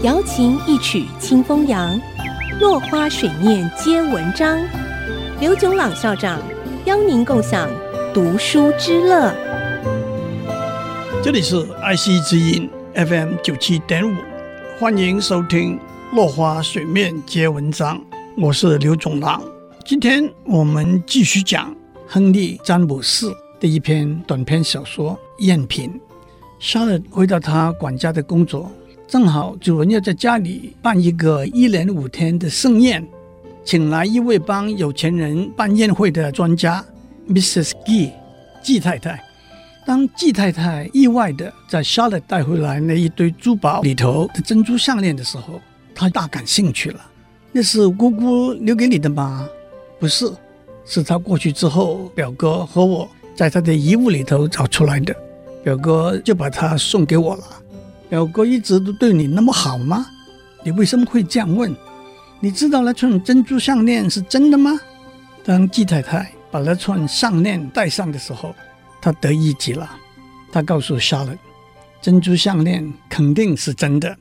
瑶琴一曲清风扬，落花水面皆文章。刘炯朗校长邀您共享读书之乐。这里是爱惜之音 FM 九七点五，欢迎收听《落花水面皆文章》，我是刘炯朗。今天我们继续讲亨利·詹姆斯的一篇短篇小说《赝品》。莎乐回到他管家的工作，正好主人要在家里办一个一连五天的盛宴，请来一位帮有钱人办宴会的专家，Mrs. G，季太太。当季太太意外地在 Charlotte 带回来那一堆珠宝里头的珍珠项链的时候，她大感兴趣了。那是姑姑留给你的吗？不是，是她过去之后，表哥和我在他的遗物里头找出来的。表哥就把它送给我了。表哥一直都对你那么好吗？你为什么会这样问？你知道那串珍珠项链是真的吗？当季太太把那串项链戴上的时候，她得意极了。她告诉莎乐，珍珠项链肯定是真的，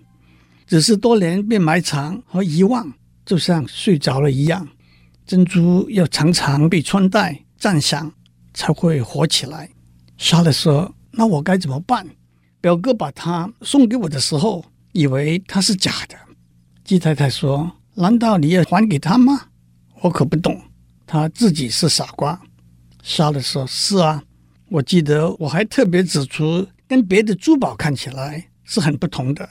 只是多年被埋藏和遗忘，就像睡着了一样。珍珠要常常被穿戴、赞赏，才会活起来。莎乐说。那我该怎么办？表哥把它送给我的时候，以为它是假的。季太太说：“难道你要还给他吗？”我可不懂，他自己是傻瓜。莎乐说：“是啊，我记得我还特别指出，跟别的珠宝看起来是很不同的。”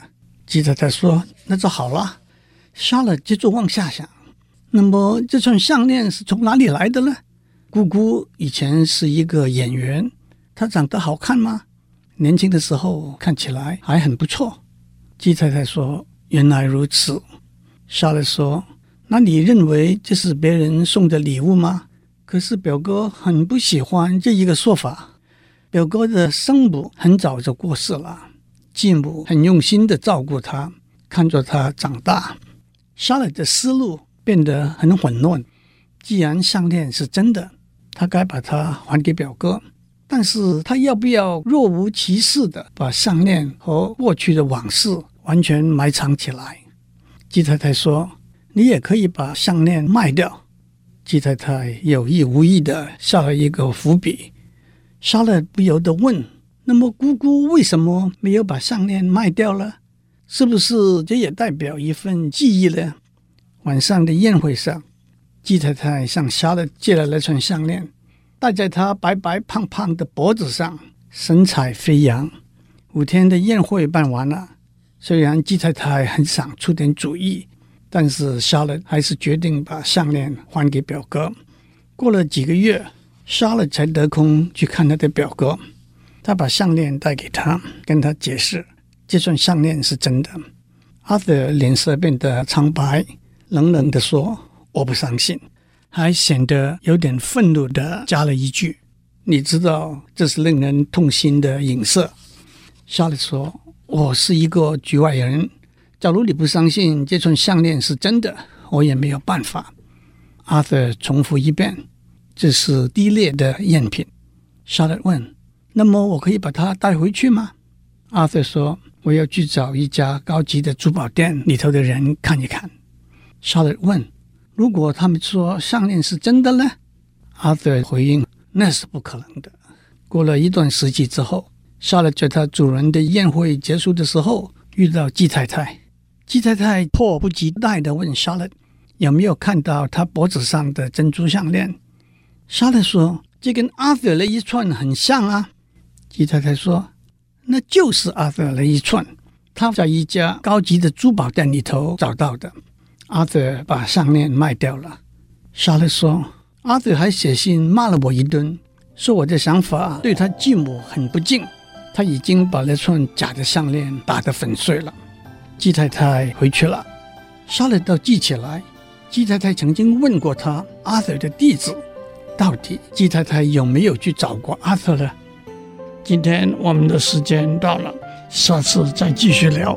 季太太说：“那就好了。”莎乐接着往下想：“那么这串项链是从哪里来的呢？”姑姑以前是一个演员。她长得好看吗？年轻的时候看起来还很不错。季太太说：“原来如此。”莎乐说：“那你认为这是别人送的礼物吗？”可是表哥很不喜欢这一个说法。表哥的生母很早就过世了，继母很用心地照顾他，看着他长大。莎乐的思路变得很混乱。既然项链是真的，他该把它还给表哥。但是他要不要若无其事地把项链和过去的往事完全埋藏起来？季太太说：“你也可以把项链卖掉。”季太太有意无意地下了一个伏笔。莎乐不由得问：“那么姑姑为什么没有把项链卖掉了？是不是这也代表一份记忆呢？”晚上的宴会上，季太太向莎乐借了那串项链。戴在他白白胖胖的脖子上，神采飞扬。五天的宴会办完了，虽然季太太很想出点主意，但是莎乐还是决定把项链还给表哥。过了几个月，莎乐才得空去看他的表哥。他把项链带给他，跟他解释这串项链是真的。阿德脸色变得苍白，冷冷地说：“我不相信。”还显得有点愤怒地加了一句：“你知道这是令人痛心的影射。”莎乐说：“我是一个局外人，假如你不相信这串项链是真的，我也没有办法。”阿瑟重复一遍：“这是低劣的赝品。”莎乐问：“那么我可以把它带回去吗？”阿瑟说：“我要去找一家高级的珠宝店里头的人看一看。”莎乐问。如果他们说项链是真的呢？阿德回应：“那是不可能的。”过了一段时期之后，莎乐在他主人的宴会结束的时候遇到季太太。季太太迫不及待地问莎乐：“有没有看到他脖子上的珍珠项链？”莎乐说：“这跟阿德的一串很像啊。”季太太说：“那就是阿德的一串，他在一家高级的珠宝店里头找到的。”阿德把项链卖掉了。莎乐说：“阿德还写信骂了我一顿，说我的想法对他继母很不敬。他已经把那串假的项链打得粉碎了。”季太太回去了，莎乐倒记起来，季太太曾经问过他阿德的地址。到底季太太有没有去找过阿德呢？今天我们的时间到了，下次再继续聊。